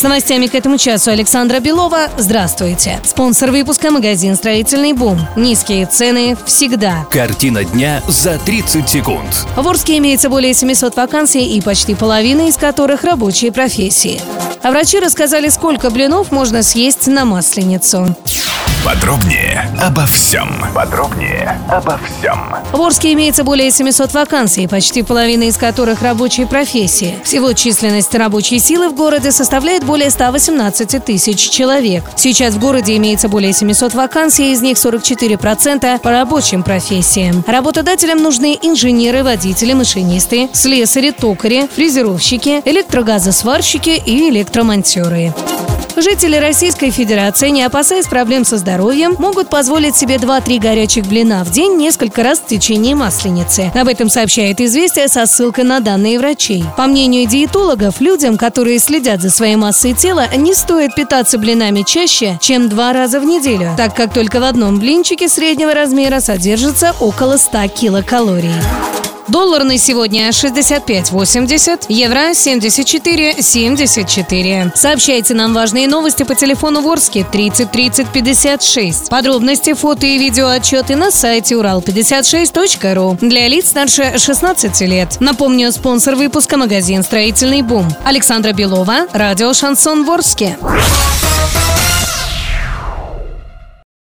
С новостями к этому часу Александра Белова. Здравствуйте. Спонсор выпуска – магазин «Строительный бум». Низкие цены всегда. Картина дня за 30 секунд. В Орске имеется более 700 вакансий и почти половина из которых рабочие профессии. А врачи рассказали, сколько блинов можно съесть на Масленицу. Подробнее обо всем. Подробнее обо всем. В Орске имеется более 700 вакансий, почти половина из которых рабочие профессии. Всего численность рабочей силы в городе составляет более 118 тысяч человек. Сейчас в городе имеется более 700 вакансий, из них 44% по рабочим профессиям. Работодателям нужны инженеры, водители, машинисты, слесари, токари, фрезеровщики, электрогазосварщики и электромонтеры. Жители Российской Федерации, не опасаясь проблем со здоровьем, могут позволить себе 2-3 горячих блина в день несколько раз в течение масленицы. Об этом сообщает «Известия» со ссылкой на данные врачей. По мнению диетологов, людям, которые следят за своей массой тела, не стоит питаться блинами чаще, чем два раза в неделю, так как только в одном блинчике среднего размера содержится около 100 килокалорий. Доллар на сегодня 65.80, евро 74.74. Сообщайте нам важные новости по телефону Ворске 30 30 56. Подробности, фото и видео отчеты на сайте урал56.ру для лиц старше 16 лет. Напомню, спонсор выпуска магазин «Строительный бум». Александра Белова, радио «Шансон Ворске».